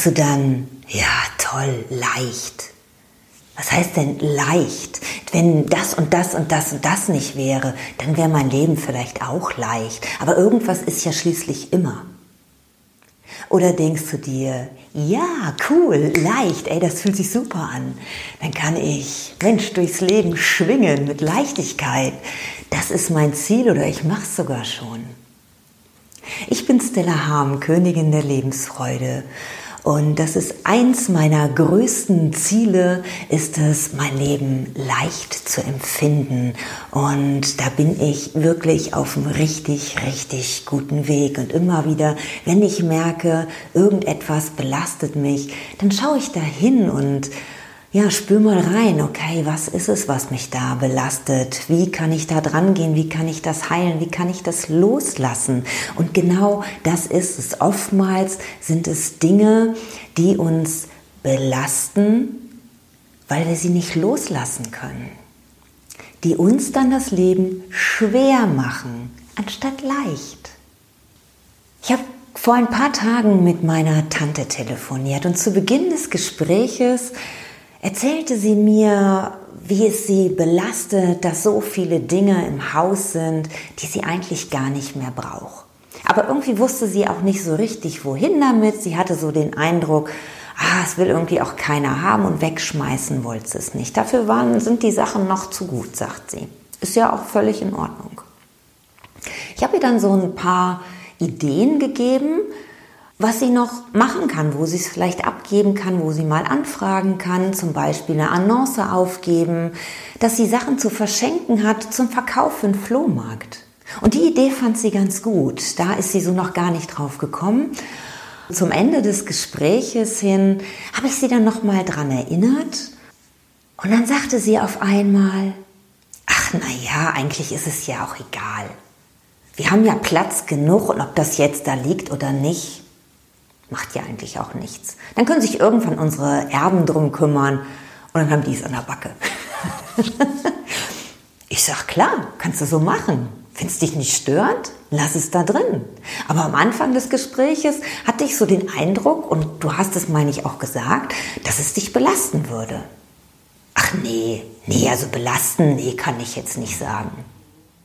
Denkst du dann, ja, toll, leicht. Was heißt denn leicht? Wenn das und das und das und das nicht wäre, dann wäre mein Leben vielleicht auch leicht. Aber irgendwas ist ja schließlich immer. Oder denkst du dir, ja, cool, leicht, ey, das fühlt sich super an. Dann kann ich, Mensch, durchs Leben schwingen mit Leichtigkeit. Das ist mein Ziel oder ich mach's sogar schon. Ich bin Stella Harm, Königin der Lebensfreude und das ist eins meiner größten Ziele, ist es, mein Leben leicht zu empfinden. Und da bin ich wirklich auf einem richtig, richtig guten Weg. Und immer wieder, wenn ich merke, irgendetwas belastet mich, dann schaue ich da hin und ja, spür mal rein, okay, was ist es, was mich da belastet? Wie kann ich da dran gehen? Wie kann ich das heilen? Wie kann ich das loslassen? Und genau das ist es. Oftmals sind es Dinge, die uns belasten, weil wir sie nicht loslassen können. Die uns dann das Leben schwer machen, anstatt leicht. Ich habe vor ein paar Tagen mit meiner Tante telefoniert und zu Beginn des Gespräches erzählte sie mir, wie es sie belastet, dass so viele Dinge im Haus sind, die sie eigentlich gar nicht mehr braucht. Aber irgendwie wusste sie auch nicht so richtig, wohin damit. Sie hatte so den Eindruck, ah, es will irgendwie auch keiner haben und wegschmeißen wollte sie es nicht. Dafür waren, sind die Sachen noch zu gut, sagt sie. Ist ja auch völlig in Ordnung. Ich habe ihr dann so ein paar Ideen gegeben, was sie noch machen kann, wo sie es vielleicht abgeben kann, wo sie mal anfragen kann, zum Beispiel eine Annonce aufgeben, dass sie Sachen zu verschenken hat zum Verkauf den Flohmarkt. Und die Idee fand sie ganz gut. Da ist sie so noch gar nicht drauf gekommen. Zum Ende des Gespräches hin habe ich sie dann noch mal dran erinnert. Und dann sagte sie auf einmal, ach na ja, eigentlich ist es ja auch egal. Wir haben ja Platz genug und ob das jetzt da liegt oder nicht, macht ja eigentlich auch nichts. Dann können sich irgendwann unsere Erben drum kümmern und dann haben die es an der Backe. ich sag, klar, kannst du so machen. Findest dich nicht stört? Lass es da drin. Aber am Anfang des Gespräches hatte ich so den Eindruck, und du hast es, meine ich, auch gesagt, dass es dich belasten würde. Ach nee, nee, also belasten, nee, kann ich jetzt nicht sagen.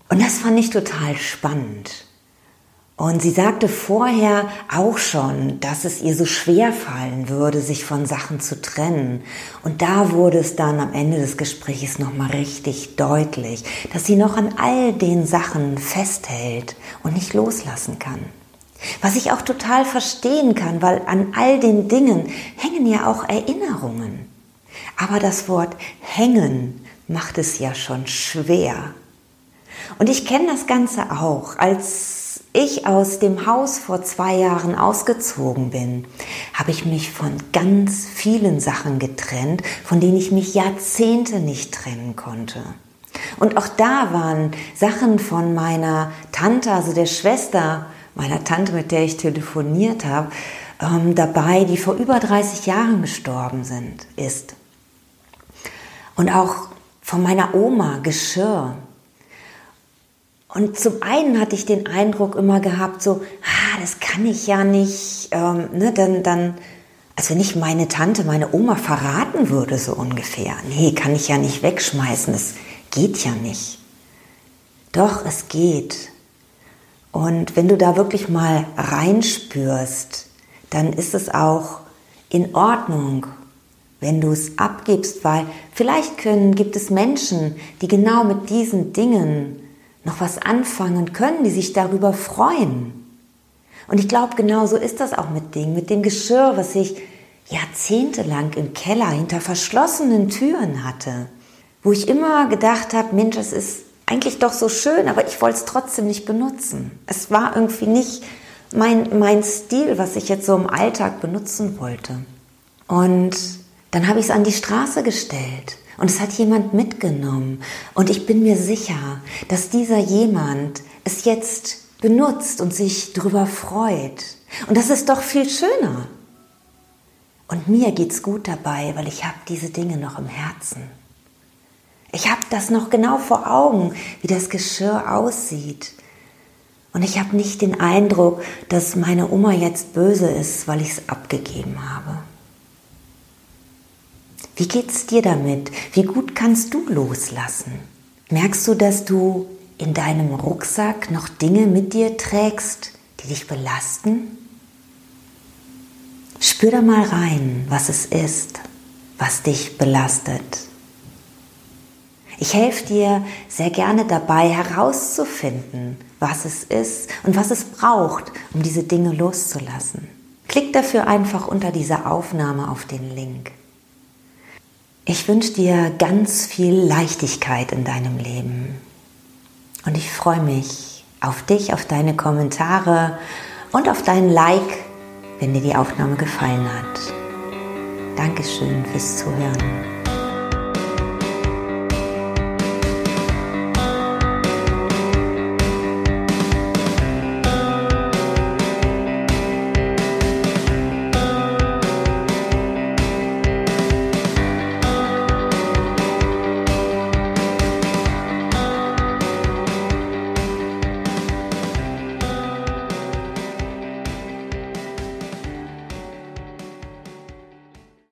Und das fand ich total spannend. Und sie sagte vorher auch schon, dass es ihr so schwer fallen würde, sich von Sachen zu trennen. Und da wurde es dann am Ende des Gesprächs nochmal richtig deutlich, dass sie noch an all den Sachen festhält und nicht loslassen kann. Was ich auch total verstehen kann, weil an all den Dingen hängen ja auch Erinnerungen. Aber das Wort hängen macht es ja schon schwer. Und ich kenne das Ganze auch als ich aus dem Haus vor zwei Jahren ausgezogen bin, habe ich mich von ganz vielen Sachen getrennt, von denen ich mich Jahrzehnte nicht trennen konnte. Und auch da waren Sachen von meiner Tante, also der Schwester meiner Tante, mit der ich telefoniert habe, ähm, dabei, die vor über 30 Jahren gestorben sind, ist. Und auch von meiner Oma Geschirr, und zum einen hatte ich den Eindruck immer gehabt, so, ah, das kann ich ja nicht, ähm, ne, dann, dann, als wenn ich meine Tante, meine Oma verraten würde, so ungefähr. Nee, kann ich ja nicht wegschmeißen, das geht ja nicht. Doch, es geht. Und wenn du da wirklich mal reinspürst, dann ist es auch in Ordnung, wenn du es abgibst, weil vielleicht können, gibt es Menschen, die genau mit diesen Dingen noch was anfangen können, die sich darüber freuen. Und ich glaube, genau so ist das auch mit Dingen, mit dem Geschirr, was ich jahrzehntelang im Keller hinter verschlossenen Türen hatte, wo ich immer gedacht habe, Mensch, es ist eigentlich doch so schön, aber ich wollte es trotzdem nicht benutzen. Es war irgendwie nicht mein, mein Stil, was ich jetzt so im Alltag benutzen wollte. Und dann habe ich es an die Straße gestellt und es hat jemand mitgenommen. Und ich bin mir sicher, dass dieser jemand es jetzt benutzt und sich darüber freut. Und das ist doch viel schöner. Und mir geht's gut dabei, weil ich habe diese Dinge noch im Herzen. Ich habe das noch genau vor Augen, wie das Geschirr aussieht. Und ich habe nicht den Eindruck, dass meine Oma jetzt böse ist, weil ich es abgegeben habe. Wie geht's dir damit? Wie gut kannst du loslassen? Merkst du, dass du in deinem Rucksack noch Dinge mit dir trägst, die dich belasten? Spür da mal rein, was es ist, was dich belastet. Ich helfe dir sehr gerne dabei herauszufinden, was es ist und was es braucht, um diese Dinge loszulassen. Klick dafür einfach unter dieser Aufnahme auf den Link. Ich wünsche dir ganz viel Leichtigkeit in deinem Leben. Und ich freue mich auf dich, auf deine Kommentare und auf dein Like, wenn dir die Aufnahme gefallen hat. Dankeschön fürs Zuhören.